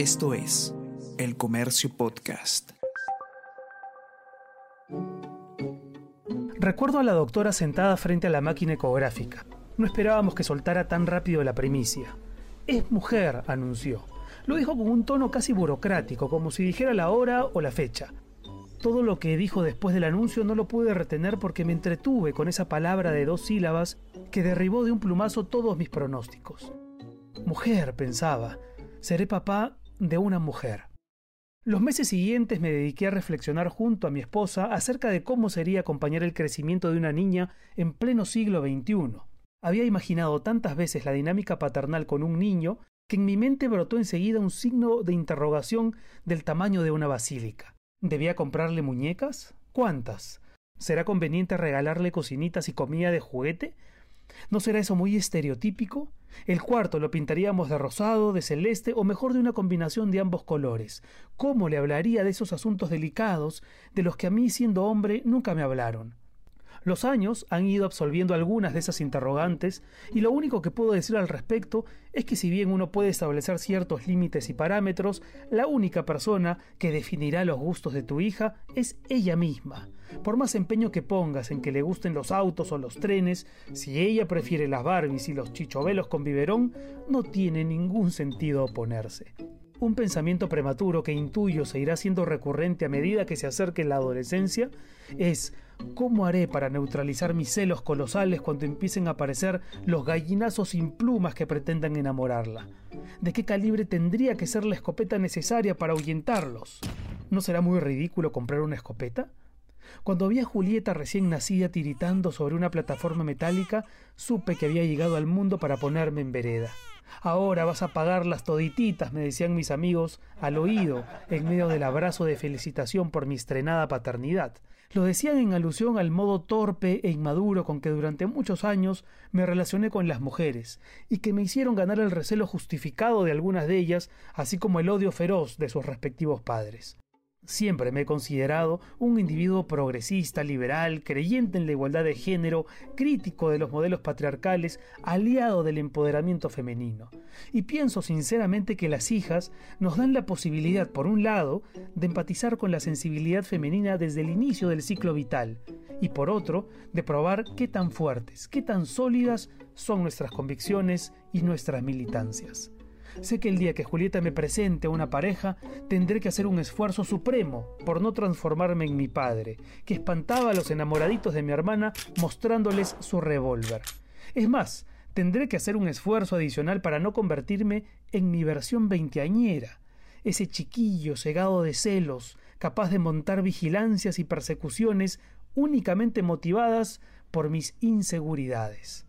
Esto es El Comercio Podcast. Recuerdo a la doctora sentada frente a la máquina ecográfica. No esperábamos que soltara tan rápido la primicia. Es mujer, anunció. Lo dijo con un tono casi burocrático, como si dijera la hora o la fecha. Todo lo que dijo después del anuncio no lo pude retener porque me entretuve con esa palabra de dos sílabas que derribó de un plumazo todos mis pronósticos. Mujer, pensaba, seré papá de una mujer. Los meses siguientes me dediqué a reflexionar junto a mi esposa acerca de cómo sería acompañar el crecimiento de una niña en pleno siglo XXI. Había imaginado tantas veces la dinámica paternal con un niño que en mi mente brotó enseguida un signo de interrogación del tamaño de una basílica. ¿Debía comprarle muñecas? ¿Cuántas? ¿Será conveniente regalarle cocinitas y comida de juguete? ¿No será eso muy estereotípico? El cuarto lo pintaríamos de rosado, de celeste o mejor de una combinación de ambos colores. ¿Cómo le hablaría de esos asuntos delicados de los que a mí siendo hombre nunca me hablaron? Los años han ido absolviendo algunas de esas interrogantes y lo único que puedo decir al respecto es que si bien uno puede establecer ciertos límites y parámetros, la única persona que definirá los gustos de tu hija es ella misma. Por más empeño que pongas en que le gusten los autos o los trenes, si ella prefiere las Barbies y los chichovelos con biberón, no tiene ningún sentido oponerse. Un pensamiento prematuro que intuyo se irá siendo recurrente a medida que se acerque la adolescencia es ¿cómo haré para neutralizar mis celos colosales cuando empiecen a aparecer los gallinazos sin plumas que pretendan enamorarla? ¿De qué calibre tendría que ser la escopeta necesaria para ahuyentarlos? ¿No será muy ridículo comprar una escopeta? Cuando vi a Julieta recién nacida tiritando sobre una plataforma metálica, supe que había llegado al mundo para ponerme en vereda. Ahora vas a pagarlas todititas, me decían mis amigos al oído, en medio del abrazo de felicitación por mi estrenada paternidad. Lo decían en alusión al modo torpe e inmaduro con que durante muchos años me relacioné con las mujeres, y que me hicieron ganar el recelo justificado de algunas de ellas, así como el odio feroz de sus respectivos padres. Siempre me he considerado un individuo progresista, liberal, creyente en la igualdad de género, crítico de los modelos patriarcales, aliado del empoderamiento femenino. Y pienso sinceramente que las hijas nos dan la posibilidad, por un lado, de empatizar con la sensibilidad femenina desde el inicio del ciclo vital, y por otro, de probar qué tan fuertes, qué tan sólidas son nuestras convicciones y nuestras militancias. Sé que el día que Julieta me presente a una pareja, tendré que hacer un esfuerzo supremo por no transformarme en mi padre, que espantaba a los enamoraditos de mi hermana mostrándoles su revólver. Es más, tendré que hacer un esfuerzo adicional para no convertirme en mi versión veinteañera, ese chiquillo cegado de celos, capaz de montar vigilancias y persecuciones únicamente motivadas por mis inseguridades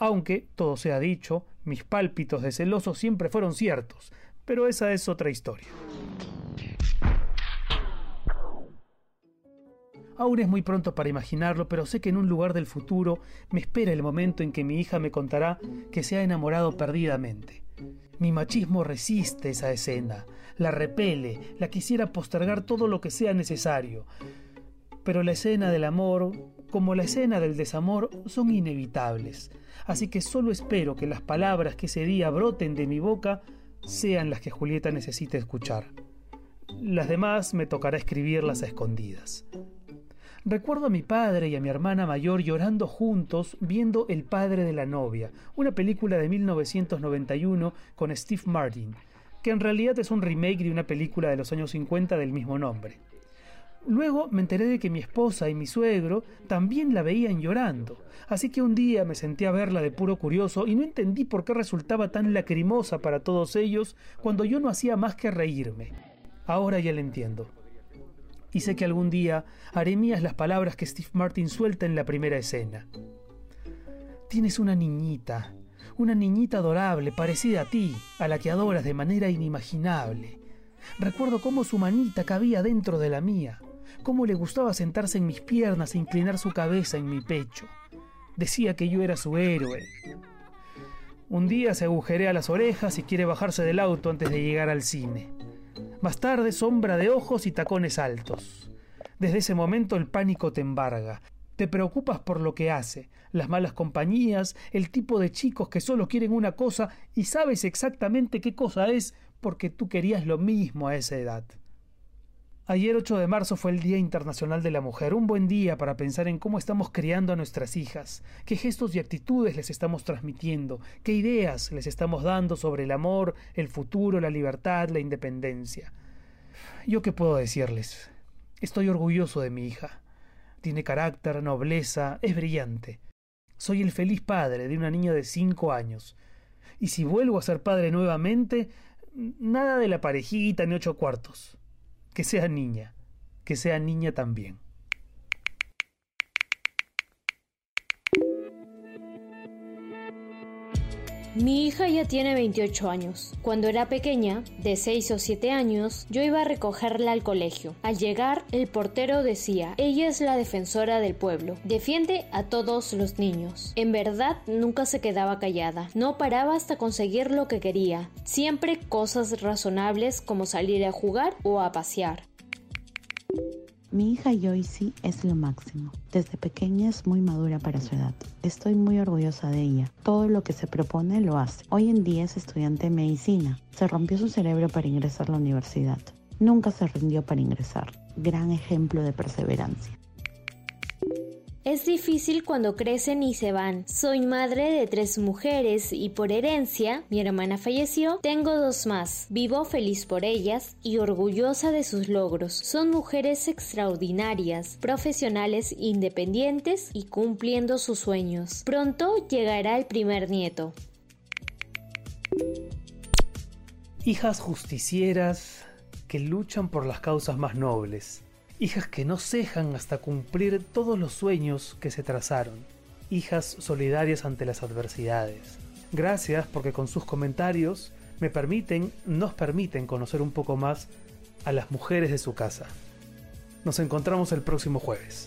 aunque, todo sea dicho, mis pálpitos de celoso siempre fueron ciertos, pero esa es otra historia. Aún es muy pronto para imaginarlo, pero sé que en un lugar del futuro me espera el momento en que mi hija me contará que se ha enamorado perdidamente. Mi machismo resiste esa escena, la repele, la quisiera postergar todo lo que sea necesario. Pero la escena del amor, como la escena del desamor, son inevitables así que solo espero que las palabras que ese día broten de mi boca sean las que Julieta necesite escuchar. Las demás me tocará escribirlas a escondidas. Recuerdo a mi padre y a mi hermana mayor llorando juntos viendo El padre de la novia, una película de 1991 con Steve Martin, que en realidad es un remake de una película de los años 50 del mismo nombre. Luego me enteré de que mi esposa y mi suegro también la veían llorando, así que un día me senté a verla de puro curioso y no entendí por qué resultaba tan lacrimosa para todos ellos cuando yo no hacía más que reírme. Ahora ya la entiendo. Y sé que algún día haré mías las palabras que Steve Martin suelta en la primera escena. Tienes una niñita, una niñita adorable, parecida a ti, a la que adoras de manera inimaginable. Recuerdo cómo su manita cabía dentro de la mía cómo le gustaba sentarse en mis piernas e inclinar su cabeza en mi pecho. Decía que yo era su héroe. Un día se agujerea las orejas y quiere bajarse del auto antes de llegar al cine. Más tarde, sombra de ojos y tacones altos. Desde ese momento el pánico te embarga. Te preocupas por lo que hace, las malas compañías, el tipo de chicos que solo quieren una cosa y sabes exactamente qué cosa es porque tú querías lo mismo a esa edad. Ayer 8 de marzo fue el Día Internacional de la Mujer, un buen día para pensar en cómo estamos criando a nuestras hijas, qué gestos y actitudes les estamos transmitiendo, qué ideas les estamos dando sobre el amor, el futuro, la libertad, la independencia. ¿Yo qué puedo decirles? Estoy orgulloso de mi hija. Tiene carácter, nobleza, es brillante. Soy el feliz padre de una niña de cinco años. Y si vuelvo a ser padre nuevamente, nada de la parejita ni ocho cuartos que sea niña, que sea niña también. Mi hija ya tiene 28 años. Cuando era pequeña, de 6 o 7 años, yo iba a recogerla al colegio. Al llegar, el portero decía, ella es la defensora del pueblo, defiende a todos los niños. En verdad, nunca se quedaba callada, no paraba hasta conseguir lo que quería, siempre cosas razonables como salir a jugar o a pasear. Mi hija Joyce es lo máximo. Desde pequeña es muy madura para su edad. Estoy muy orgullosa de ella. Todo lo que se propone lo hace. Hoy en día es estudiante de medicina. Se rompió su cerebro para ingresar a la universidad. Nunca se rindió para ingresar. Gran ejemplo de perseverancia. Es difícil cuando crecen y se van. Soy madre de tres mujeres y por herencia, mi hermana falleció, tengo dos más. Vivo feliz por ellas y orgullosa de sus logros. Son mujeres extraordinarias, profesionales independientes y cumpliendo sus sueños. Pronto llegará el primer nieto. Hijas justicieras que luchan por las causas más nobles hijas que no cejan hasta cumplir todos los sueños que se trazaron, hijas solidarias ante las adversidades. Gracias porque con sus comentarios me permiten, nos permiten conocer un poco más a las mujeres de su casa. Nos encontramos el próximo jueves.